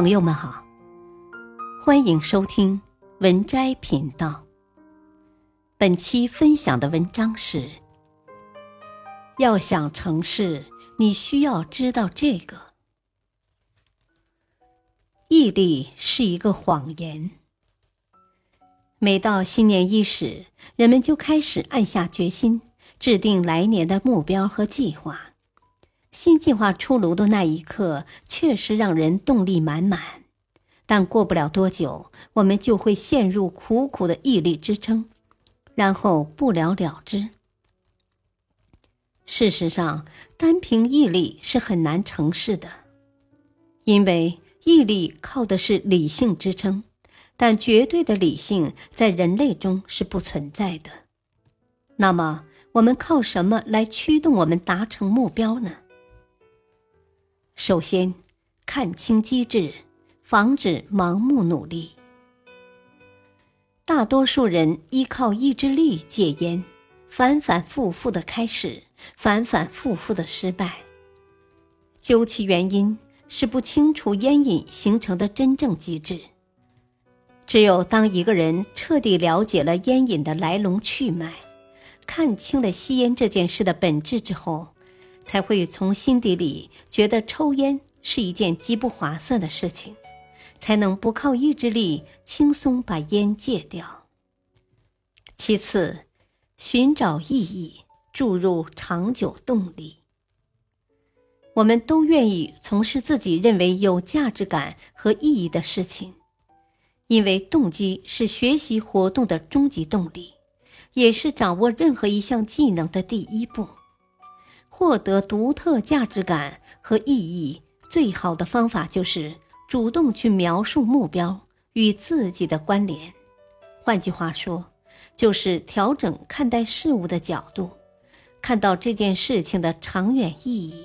朋友们好，欢迎收听文摘频道。本期分享的文章是：要想成事，你需要知道这个。毅力是一个谎言。每到新年伊始，人们就开始暗下决心，制定来年的目标和计划。新计划出炉的那一刻，确实让人动力满满，但过不了多久，我们就会陷入苦苦的毅力支撑，然后不了了之。事实上，单凭毅力是很难成事的，因为毅力靠的是理性支撑，但绝对的理性在人类中是不存在的。那么，我们靠什么来驱动我们达成目标呢？首先，看清机制，防止盲目努力。大多数人依靠意志力戒烟，反反复复的开始，反反复复的失败。究其原因，是不清楚烟瘾形成的真正机制。只有当一个人彻底了解了烟瘾的来龙去脉，看清了吸烟这件事的本质之后，才会从心底里觉得抽烟是一件极不划算的事情，才能不靠意志力轻松把烟戒掉。其次，寻找意义，注入长久动力。我们都愿意从事自己认为有价值感和意义的事情，因为动机是学习活动的终极动力，也是掌握任何一项技能的第一步。获得独特价值感和意义，最好的方法就是主动去描述目标与自己的关联。换句话说，就是调整看待事物的角度，看到这件事情的长远意义。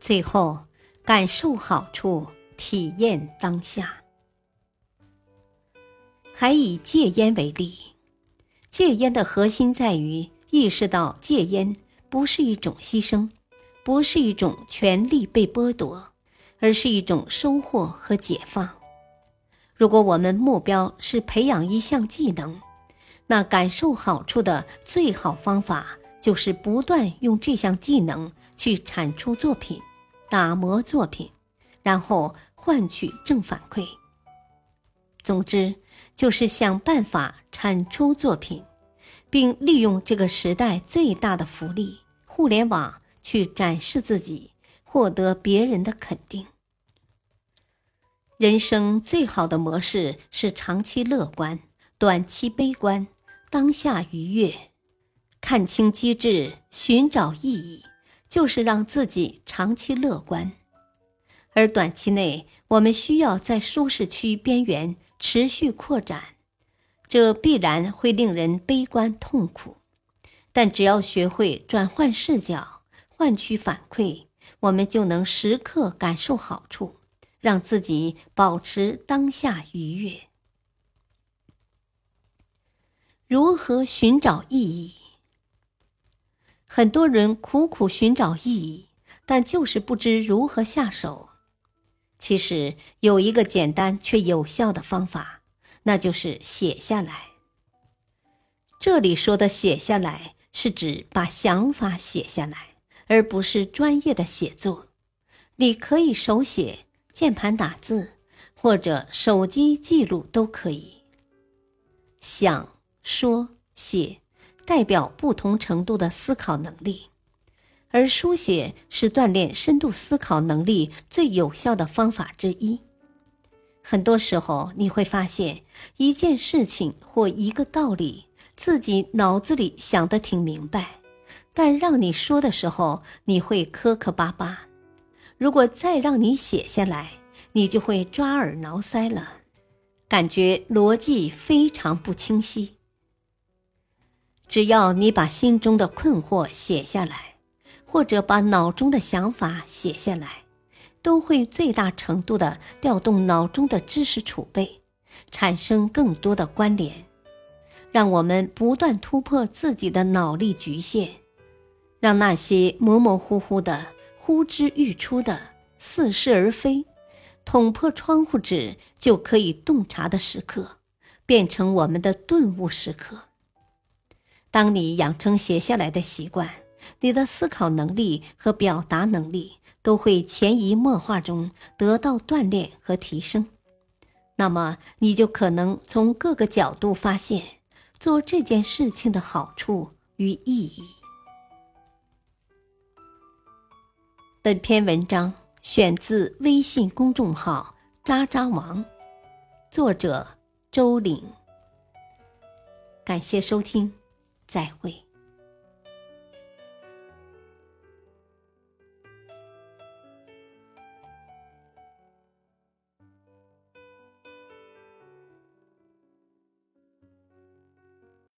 最后，感受好处，体验当下。还以戒烟为例，戒烟的核心在于意识到戒烟。不是一种牺牲，不是一种权利被剥夺，而是一种收获和解放。如果我们目标是培养一项技能，那感受好处的最好方法就是不断用这项技能去产出作品，打磨作品，然后换取正反馈。总之，就是想办法产出作品。并利用这个时代最大的福利——互联网，去展示自己，获得别人的肯定。人生最好的模式是长期乐观，短期悲观，当下愉悦。看清机制，寻找意义，就是让自己长期乐观。而短期内，我们需要在舒适区边缘持续扩展。这必然会令人悲观痛苦，但只要学会转换视角、换取反馈，我们就能时刻感受好处，让自己保持当下愉悦。如何寻找意义？很多人苦苦寻找意义，但就是不知如何下手。其实有一个简单却有效的方法。那就是写下来。这里说的写下来，是指把想法写下来，而不是专业的写作。你可以手写、键盘打字，或者手机记录都可以。想、说、写，代表不同程度的思考能力，而书写是锻炼深度思考能力最有效的方法之一。很多时候，你会发现一件事情或一个道理，自己脑子里想的挺明白，但让你说的时候，你会磕磕巴巴。如果再让你写下来，你就会抓耳挠腮了，感觉逻辑非常不清晰。只要你把心中的困惑写下来，或者把脑中的想法写下来。都会最大程度的调动脑中的知识储备，产生更多的关联，让我们不断突破自己的脑力局限，让那些模模糊糊的、呼之欲出的、似是而非，捅破窗户纸就可以洞察的时刻，变成我们的顿悟时刻。当你养成写下来的习惯，你的思考能力和表达能力都会潜移默化中得到锻炼和提升。那么，你就可能从各个角度发现做这件事情的好处与意义。本篇文章选自微信公众号“渣渣王”，作者周岭。感谢收听，再会。